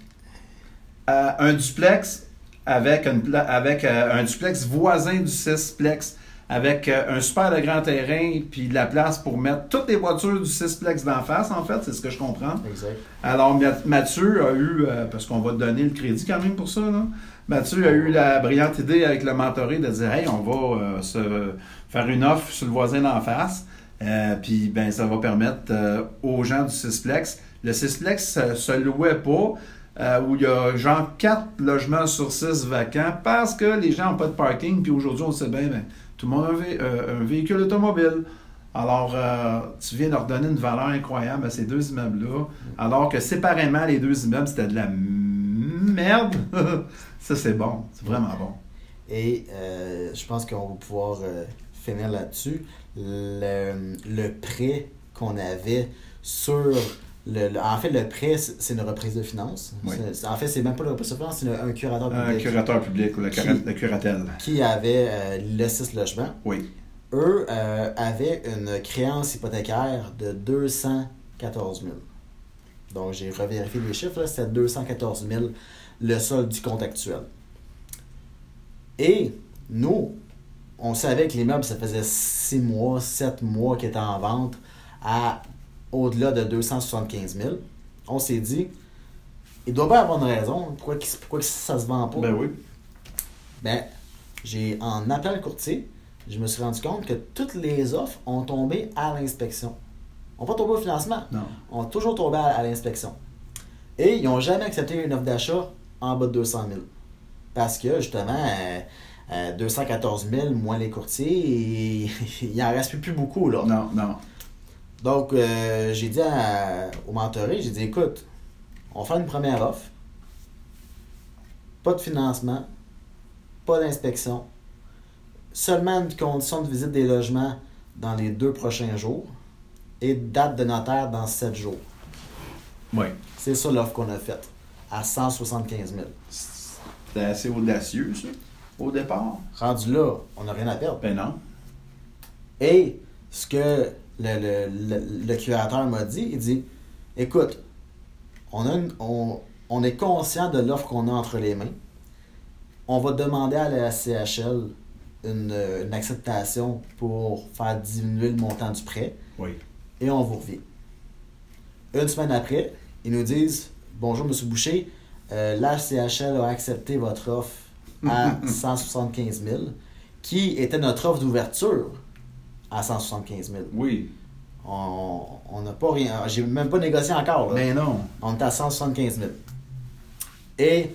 Euh, un duplex avec, une pla- avec euh, un duplex voisin du 6plex avec euh, un super de grand terrain puis de la place pour mettre toutes les voitures du 6plex d'en face en fait, c'est ce que je comprends. Exact. Alors Ma- Mathieu a eu, parce qu'on va te donner le crédit quand même pour ça, là. Mathieu a eu la brillante idée avec le mentoré de dire Hey, on va se faire une offre sur le voisin d'en face. Euh, puis ben ça va permettre euh, aux gens du Cisplex. Le Cisplex se louait pas, euh, où il y a genre 4 logements sur 6 vacants parce que les gens n'ont pas de parking. Puis aujourd'hui, on sait bien, ben, tout le monde a un, vé- un véhicule automobile. Alors, tu viens leur donner une valeur incroyable à ces deux immeubles-là, alors que séparément, les deux immeubles, c'était de la merde. (laughs) ça, c'est bon. C'est vraiment bon. Et je pense qu'on va pouvoir finir là-dessus. Le, le prêt qu'on avait sur. Le, le- en fait, le prêt, c'est une reprise de finances. Oui. En fait, c'est même pas une reprise de finances, c'est un curateur Un public curateur public ou le, cura- Qui- le curatelle. qui avait euh, le 6 logements. Oui. Eux euh, avaient une créance hypothécaire de 214 000. Donc, j'ai revérifié les chiffres. là, C'était 214 000 le solde du compte actuel. Et nous, on savait que les meubles, ça faisait 6 mois, 7 mois qu'ils étaient en vente à au-delà de 275 000. On s'est dit, il doit pas avoir une raison. Pourquoi, qu'il- pourquoi ça se vend pas? Ben oui. Ben, j'ai en appelant le courtier, je me suis rendu compte que toutes les offres ont tombé à l'inspection. On pas tombé au financement, Non. ont toujours tombé à, à l'inspection. Et ils n'ont jamais accepté une offre d'achat en bas de 200 000. Parce que justement, euh, euh, 214 000 moins les courtiers, et (laughs) il en reste plus, plus beaucoup. Là. Non, non. Donc, euh, j'ai dit à- au mentoré, j'ai dit, écoute, on faire une première offre. Pas de financement, pas d'inspection, seulement une condition de visite des logements dans les deux prochains jours et date de notaire dans sept jours. Oui. C'est ça l'offre qu'on a faite, à 175 000. C'était assez audacieux, ça, au départ. Rendu là, on n'a rien à perdre. Ben non. Et ce que le, le, le- le curateur m'a dit, il dit écoute, on, a une- on, on est conscient de l'offre qu'on a entre les mains. On va demander à la CHL une, une acceptation pour faire diminuer le montant du prêt Oui. et on vous revient. Une semaine après, ils nous disent Bonjour, M. Boucher, euh, la CHL a accepté votre offre à 175 000, qui était notre offre d'ouverture à 175 000. Oui. On n'a pas rien, j'ai même pas négocié encore. là. Ben non. On est à 175 000. Et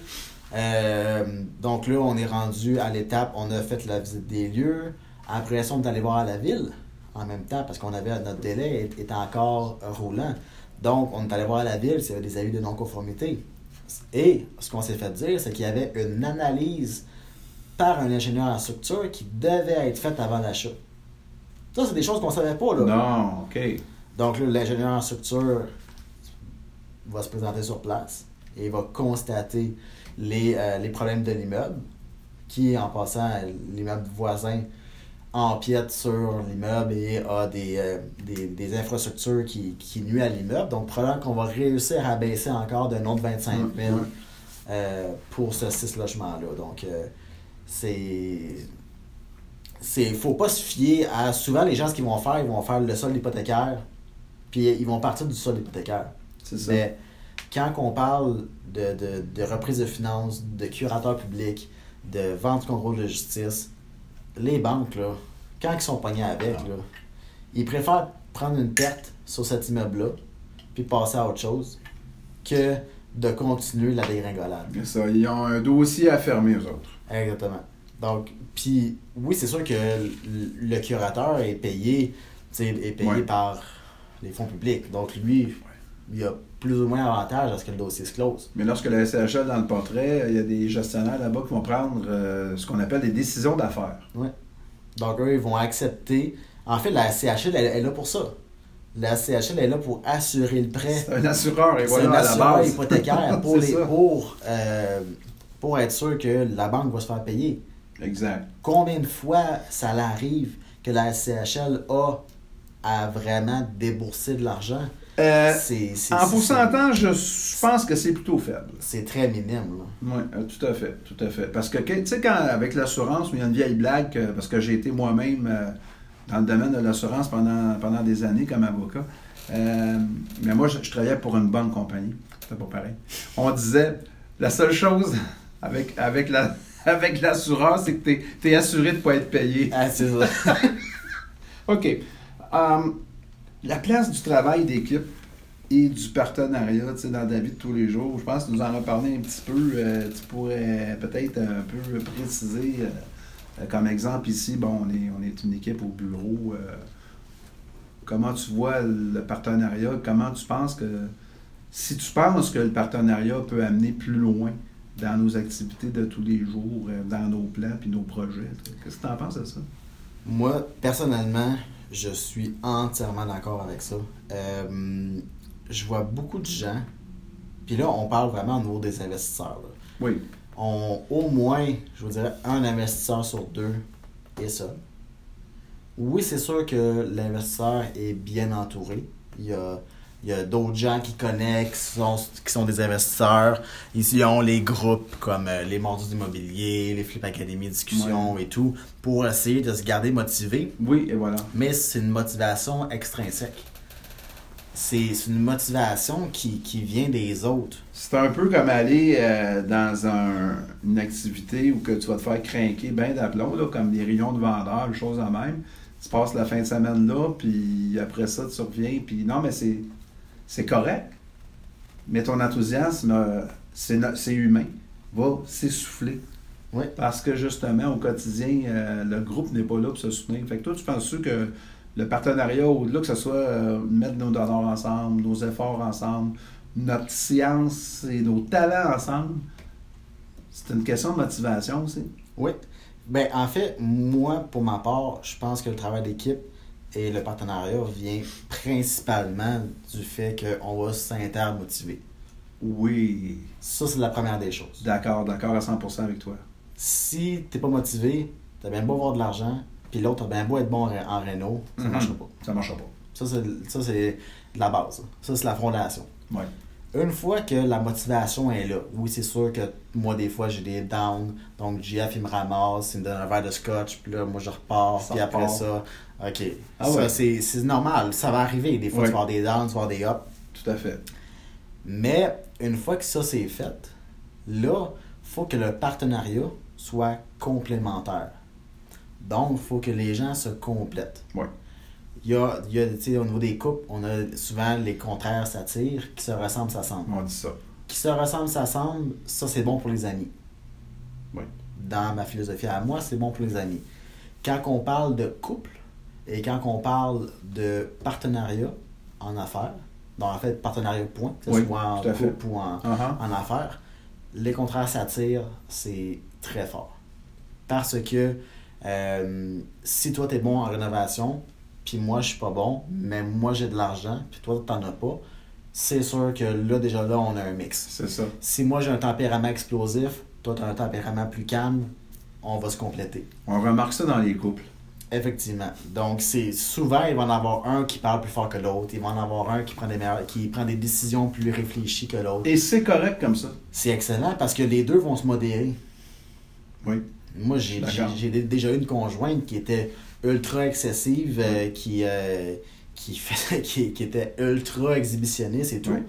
euh, donc là, on est rendu à l'étape, on a fait la visite des lieux. Après ça, on est allé voir la ville en même temps parce qu'on avait notre délai est encore roulant. Donc, on est allé voir la ville s'il y avait des avis de non-conformité. Et ce qu'on s'est fait dire, c'est qu'il y avait une analyse par un ingénieur en structure qui devait être faite avant l'achat. Ça, c'est des choses qu'on ne savait pas. Là. Non, OK. Donc l'ingénieur en structure va se présenter sur place et va constater les, euh, les problèmes de l'immeuble, qui en passant, l'immeuble voisin empiète sur l'immeuble et a des, euh, des, des infrastructures qui, qui nuisent à l'immeuble. Donc probablement qu'on va réussir à baisser encore d'un autre 25 000 Ouais, ouais. euh, pour ce 6 logements-là. Donc euh, c'est c'est faut pas se fier à souvent les gens ce qu'ils vont faire ils vont faire le sol hypothécaire puis ils vont partir du sol hypothécaire C'est ça. mais quand on parle de, de, de reprise de finances de curateur public de vente du contrôle de justice les banques là quand ils sont pognés avec là, ils préfèrent prendre une perte sur cet immeuble là puis passer à autre chose que de continuer la dégringolade C'est ça. Ils ont un dossier à fermer, eux autres. Exactement. Donc, puis oui, c'est sûr que le, curateur est payé, tu sais, est payé Ouais. par les fonds publics. Donc, lui, il a plus ou moins avantage à ce que le dossier se close. Mais lorsque la SCHL dans le portrait, il y a des gestionnaires là-bas qui vont prendre euh, ce qu'on appelle des décisions d'affaires. Donc, eux, ils vont accepter. En fait, la CHL, elle, elle est là pour ça. La CHL est là pour assurer le prêt. C'est un assureur, et C'est un voilà, à la assureur base. hypothécaire (laughs) pour, les, pour, euh, pour être sûr que la banque va se faire payer. Exact. combien de fois ça l'arrive que la SCHL a à vraiment débourser de l'argent? Euh, C'est- c'est- en pourcentage, je pense que c'est plutôt faible. C'est très minime. là. Oui, tout à fait, tout à fait. Parce que, tu sais, quand avec l'assurance, il y a une vieille blague, parce que j'ai été moi-même euh, dans le domaine de l'assurance pendant, pendant des années comme avocat. Euh, mais moi, je, je travaillais pour une bonne compagnie. C'était pas pareil. On disait, la seule chose (laughs) avec, avec la (laughs) avec l'assurance, c'est que tu es, assuré de ne pas être payé. Ah, c'est ça. (laughs) OK. Um, la place du travail d'équipe et du partenariat dans la vie de tous les jours, je pense que nous en as parlé un petit peu. euh, tu pourrais peut-être un peu préciser, euh, euh, comme exemple ici, bon, on est, on est une équipe au bureau. comment tu vois le partenariat? Comment tu penses que. Si tu penses que le partenariat peut amener plus loin dans nos activités de tous les jours, dans nos plans puis nos projets, qu'est-ce que tu en penses de ça? Moi, personnellement, je suis entièrement d'accord avec ça. Euh, je vois beaucoup de gens, puis là, on parle vraiment au niveau des investisseurs. là. Oui. On, au moins, je vous dirais, un investisseur sur deux est ça. Oui, c'est sûr que l'investisseur est bien entouré. Il y a Il y a d'autres gens qui connectent, qui sont, qui sont des investisseurs. Ici, ils ont les groupes comme euh, les Mordus d'immobilier, les Flip Academy discussions et tout, pour essayer de se garder motivé. Oui, et voilà. Mais c'est une motivation extrinsèque. C'est une motivation qui, qui vient des autres. C'est un peu comme aller euh, dans un- une activité où que tu vas te faire craquer bien d'aplomb, comme des rayons de vendeurs, des choses en même. Tu passes la fin de semaine là, puis après ça, tu reviens, puis non, mais c'est, c'est correct. Mais ton enthousiasme, euh, c'est, humain, va s'essouffler. Oui. Parce que justement, au quotidien, euh, le groupe n'est pas là pour se soutenir. Fait que toi, tu penses que le partenariat, au-delà que ce soit euh, mettre nos dollars ensemble, nos efforts ensemble, notre science et nos talents ensemble, c'est une question de motivation aussi? Oui. Ben, en fait, moi, pour ma part, je pense que le travail d'équipe et le partenariat vient principalement du fait qu'on va s'intermotiver. Oui. Ça, c'est la première des choses. D'accord, d'accord à 100% avec toi. Si t'es pas motivé, t'as bien beau avoir de l'argent, puis l'autre a bien beau être bon en, réno, ça Mhm. marchera pas. Ça marchera pas. Ça, c'est, la base. Ça, c'est la fondation. Ouais. Une fois que la motivation est là, oui, c'est sûr que moi, des fois, j'ai des downs. Donc, JF, il me ramasse, il me donne un verre de scotch, puis là, moi, je repars, puis après ça, OK. Ah ouais. c'est, normal. Ça va arriver. Des fois, Ouais. tu vas avoir des downs, tu vas avoir des ups. Tout à fait. Mais, une fois que ça, c'est fait, là, faut que le partenariat soit complémentaire. Donc, il faut que les gens se complètent. Ouais. Il y a, il y a tu sais, au niveau des couples, on a souvent les contraires s'attirent, qui se ressemblent s'assemblent. On dit ça. Qui se ressemblent s'assemblent, ça c'est bon pour les amis. Oui. Dans ma philosophie à moi, c'est bon pour les amis. Quand on parle de couple et quand on parle de partenariat en affaires, donc en fait partenariat point, que ce Oui, soit en couple ou en, Uh-huh. en affaires, les contraires s'attirent, c'est très fort. Parce que euh, si toi, tu es bon en rénovation, puis moi, je suis pas bon, mais moi, j'ai de l'argent, puis toi, t'en as pas, c'est sûr que là, déjà là, on a un mix. C'est ça. Si moi, j'ai un tempérament explosif, toi, tu as un tempérament plus calme, on va se compléter. On remarque ça dans les couples. Effectivement. Donc, c'est souvent, il va en avoir un qui parle plus fort que l'autre. Il va en avoir un qui prend des, meilleures- qui prend des décisions plus réfléchies que l'autre. Et c'est correct comme ça. C'est excellent parce que les deux vont se modérer. Oui. Moi, j'ai j'ai- déjà eu une conjointe qui était ultra excessive, euh, qui, euh, qui, faisait- (laughs) qui, qui était ultra exhibitionniste et tout. Oui.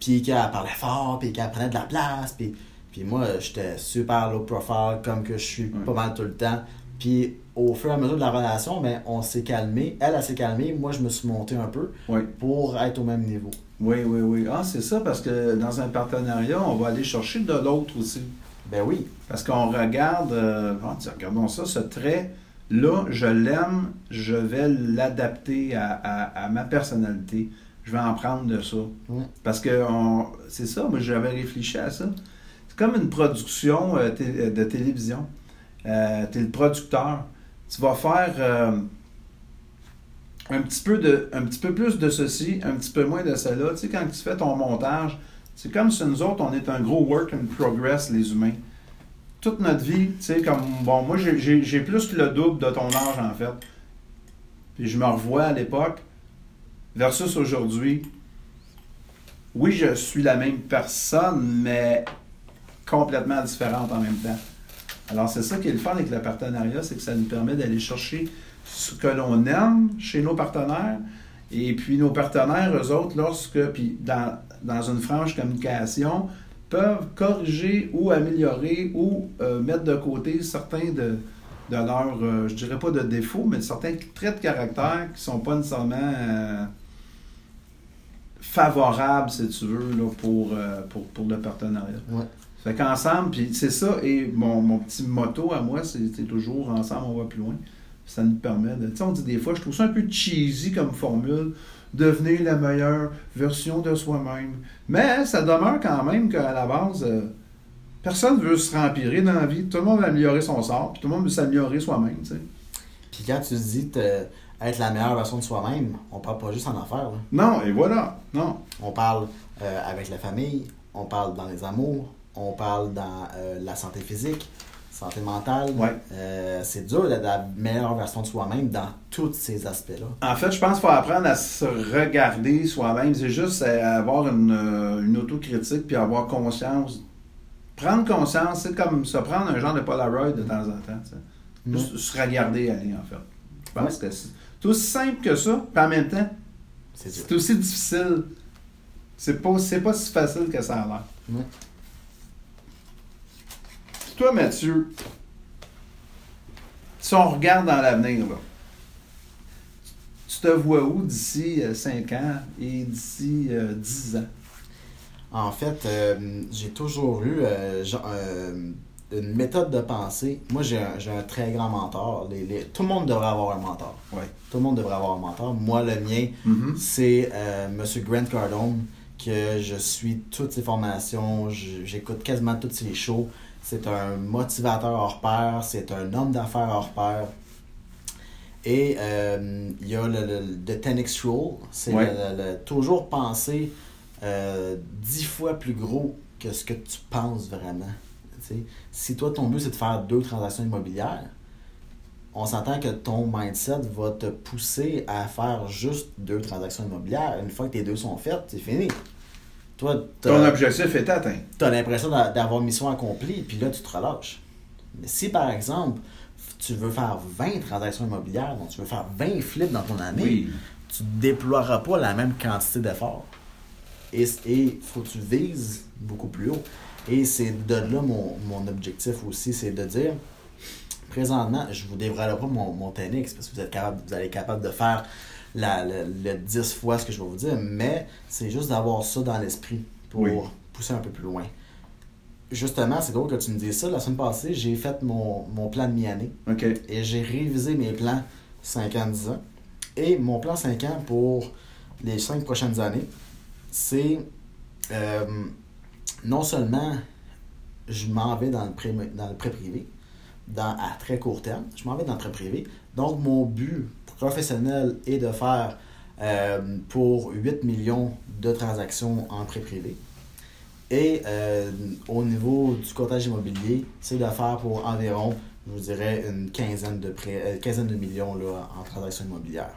Puis qu'elle parlait fort, puis qu'elle prenait de la place. Puis, puis moi, j'étais super low profile, comme que je suis Oui. pas mal tout le temps. Puis au fur et à mesure de la relation, ben, on s'est calmé. Elle, elle s'est calmée. Moi, je me suis monté un peu Oui. pour être au même niveau. Oui, oui, oui. Ah, c'est ça, parce que dans un partenariat, on va aller chercher de l'autre aussi. Ben oui. Parce qu'on regarde, euh, on dit, regardons ça, ce trait, là, je l'aime, je vais l'adapter à, à- à ma personnalité. Je vais en prendre de ça. Parce que c'est ça, moi j'avais réfléchi à ça. C'est comme une production euh, té- de télévision. Euh, tu es le producteur. Tu vas faire euh, un, petit peu de, un petit peu plus de ceci, un petit peu moins de cela. Tu sais, quand tu fais ton montage, c'est comme si nous autres, on est un gros work in progress, les humains. Toute notre vie, tu sais, comme, bon, moi j'ai- plus que le double de ton âge en fait. Puis je me revois à l'époque versus aujourd'hui. Oui, je suis la même personne, mais complètement différente en même temps. Alors, c'est ça qui est le fun avec le partenariat, c'est que ça nous permet d'aller chercher ce que l'on aime chez nos partenaires. Et puis, nos partenaires, eux autres, lorsque, puis dans, dans une franche communication, peuvent corriger ou améliorer ou euh, mettre de côté certains de, de leurs, euh, je dirais pas de défauts, mais certains traits de caractère qui sont pas nécessairement euh, favorables, si tu veux, là, pour, euh, pour, pour le partenariat. Fait qu'ensemble, puis c'est ça, et mon, mon petit motto à moi, c'est toujours ensemble, on va plus loin. Ça nous permet de. Tu sais, on dit des fois, je trouve ça un peu cheesy comme formule, devenir la meilleure version de soi-même. Mais ça demeure quand même qu'à la base, euh, personne ne veut se rempirer dans la vie. Tout le monde veut améliorer son sort, puis tout le monde veut s'améliorer soi-même, tu sais. Puis quand tu dis être la meilleure version de soi-même, on parle pas juste en affaires. là. Non, et voilà. Non. On parle euh, avec la famille, on parle dans les amours, on parle dans euh, la santé physique. santé mentale. Ouais. Euh, c'est dur d'être la meilleure version de soi-même dans tous ces aspects-là. En fait, je pense qu'il faut apprendre à se regarder soi-même. C'est juste à avoir une, euh, une autocritique puis avoir conscience. Prendre conscience, c'est comme se prendre un genre de Polaroid de temps en temps. Mm. Juste se regarder aller, en fait. Je pense que c'est aussi simple que ça, puis en même temps, C'est aussi difficile. C'est pas, pas si facile que ça a l'air. Toi, Mathieu, si on regarde dans l'avenir, là, tu te vois où d'ici 5 ans et d'ici euh, 10 ans? En fait, euh, j'ai toujours eu euh, euh, une méthode de pensée. Moi, j'ai un, j'ai un très grand mentor. Les- les- tout le monde devrait avoir un mentor. Ouais. Tout le monde devrait avoir un mentor. Moi, le mien, c'est euh, M. Grant Cardone, que je suis toutes ses formations, j'écoute quasiment toutes ses shows. C'est un motivateur hors pair, c'est un homme d'affaires hors pair. Et euh, il y a le, le, le 10x Rule, c'est Ouais. le- toujours penser euh, dix fois plus gros que ce que tu penses vraiment. Si toi, ton but, c'est de faire deux transactions immobilières, on s'entend que ton mindset va te pousser à faire juste deux transactions immobilières. Une fois que tes deux sont faites, c'est fini. Toi, Ton objectif est atteint. as l'impression d'a- d'avoir mission accomplie, puis là, tu te relâches. Mais si, par exemple, tu veux faire 20 transactions immobilières, donc tu veux faire 20 flips dans ton année, tu ne déploieras pas la même quantité d'efforts. Et il faut que tu vises beaucoup plus haut. Et c'est de là mon, mon objectif aussi, c'est de dire, présentement, je ne vous dévoilerai pas mon, mon TNX parce que vous, êtes capable, vous allez être capable de faire la, le, le 10 fois ce que je vais vous dire, mais c'est juste d'avoir ça dans l'esprit pour Oui. pousser un peu plus loin. Justement, c'est drôle que tu me dises ça. La semaine passée, j'ai fait mon, mon plan de mi-année et j'ai révisé mes plans 5 ans, 10 ans. Et mon plan 5 ans pour les 5 prochaines années, c'est euh, non seulement je m'en vais dans le prêt, dans le prêt privé, dans, à très court terme, je m'en vais dans le prêt privé. Donc, mon but professionnel est de faire euh, pour 8 millions de transactions en prêt privé. Et euh, au niveau du cotage immobilier, c'est de faire pour environ, je vous dirais, une quinzaine de, prêts, euh, quinzaine de millions là, en transactions immobilières.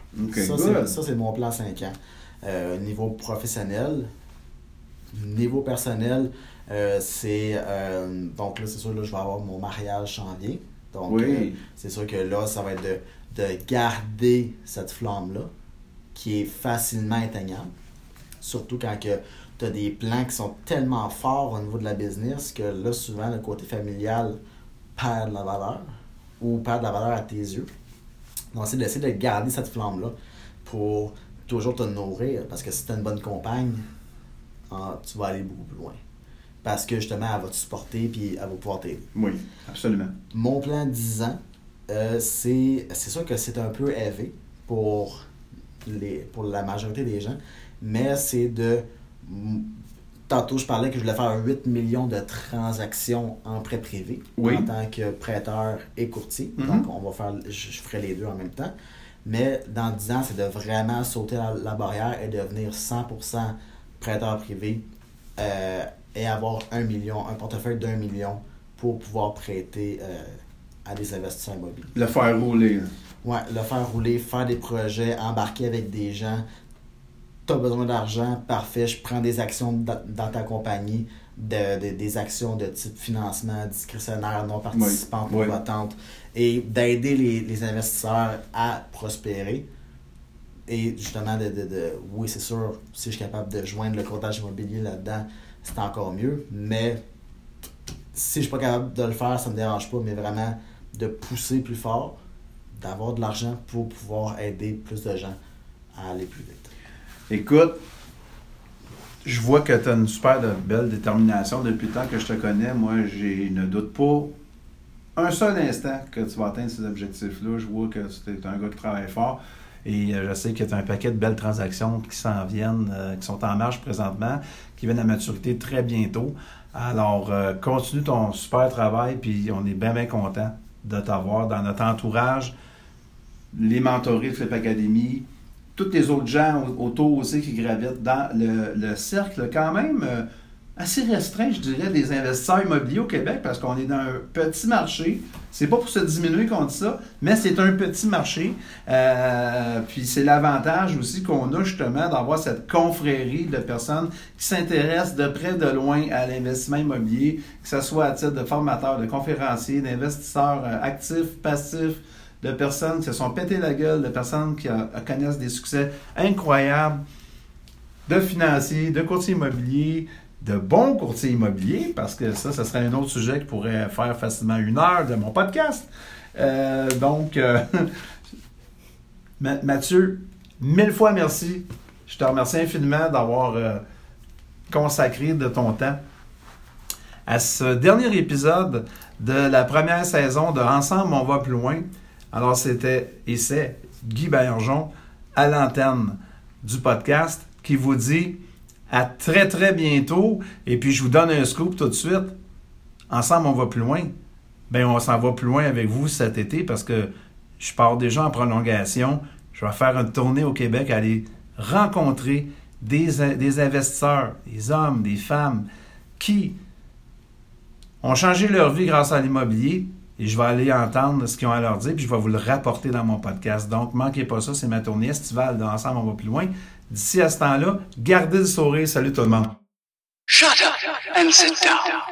Ça, c'est, mon plan 5 ans. Euh, niveau professionnel, niveau personnel, euh, c'est. euh, donc là, c'est sûr, là, je vais avoir mon mariage janvier. Donc, Oui. c'est sûr que là, ça va être de, de garder cette flamme-là, qui est facilement atteignable. Surtout quand tu as des plans qui sont tellement forts au niveau de la business que là, souvent, le côté familial perd de la valeur ou perd de la valeur à tes yeux. Donc, c'est d'essayer de garder cette flamme-là pour toujours te nourrir. Parce que si tu as une bonne compagne, ah, tu vas aller beaucoup plus loin. Parce que justement, elle va te supporter puis elle va pouvoir t'aider. Oui, absolument. Mon plan 10 ans, euh, c'est c'est sûr que c'est un peu élevé pour, les, pour la majorité des gens, mais c'est de. Tantôt, je parlais que je voulais faire 8 millions de transactions en prêt privé Oui. en tant que prêteur et courtier. Mhm. Donc, on va faire, je, je ferai les deux en même temps. Mais dans 10 ans, c'est de vraiment sauter la, la barrière et devenir 100% prêteur privé euh, et avoir un million, un portefeuille d'un million pour pouvoir prêter euh, à des investisseurs immobiliers. Le faire rouler. là. Ouais, le faire rouler, faire des projets, embarquer avec des gens. Tu as besoin d'argent, parfait, je prends des actions dans, ta compagnie, de, de- des actions de type financement discrétionnaire, non participante, Oui, oui. votante, et d'aider les, les investisseurs à prospérer. Et justement, de, de, de- oui, c'est sûr, si je suis capable de joindre le courtage immobilier là-dedans, c'est encore mieux. Mais si je suis pas capable de le faire, ça me dérange pas, mais vraiment de pousser plus fort, d'avoir de l'argent pour pouvoir aider plus de gens à aller plus vite. Écoute, je vois que tu as une super belle détermination depuis le temps que je te connais. Moi, j'ai ne doute pas un seul instant que tu vas atteindre ces objectifs-là. Je vois que tu es un gars qui travaille fort. Et euh, je sais que tu as un paquet de belles transactions qui s'en viennent, euh, qui sont en marche présentement, qui viennent à maturité très bientôt. Alors, euh, continue ton super travail, puis on est bien, bien content de t'avoir dans notre entourage, les mentorés de Flip Academy, tous les autres gens au- autour aussi qui gravitent dans le, le cercle quand même euh, assez restreint, je dirais, des investisseurs immobiliers au Québec parce qu'on est dans un petit marché. C'est pas pour se diminuer qu'on dit ça, mais c'est un petit marché. Euh, puis c'est l'avantage aussi qu'on a justement d'avoir cette confrérie de personnes qui s'intéressent de près de loin à l'investissement immobilier, que ce soit à titre de formateur, de conférencier, d'investisseurs euh, actifs, passifs, de personnes qui se sont pété la gueule, de personnes qui connaissent des succès incroyables, de financiers, de courtiers immobiliers, de bons courtiers immobiliers, parce que ça, ce serait un autre sujet qui pourrait faire facilement une heure de mon podcast. Euh, donc, euh, (laughs) Mathieu, mille fois merci. Je te remercie infiniment d'avoir euh, consacré de ton temps à ce dernier épisode de la première saison de Ensemble, on va plus loin. Alors, c'était et c'est Guy Baillargeon à l'antenne du podcast qui vous dit à très très bientôt. Et puis je vous donne un scoop tout de suite. Ensemble, on va plus loin. Bien, on s'en va plus loin avec vous cet été parce que je pars déjà en prolongation. Je vais faire une tournée au Québec, aller rencontrer des, investisseurs, des hommes, des femmes qui ont changé leur vie grâce à l'immobilier. Et je vais aller entendre ce qu'ils ont à leur dire, puis je vais vous le rapporter dans mon podcast. Donc, manquez pas ça, c'est ma tournée estivale d'Ensemble, on va plus loin. D'ici à ce temps-là, gardez le sourire. Salut tout le monde. Shut up and sit down.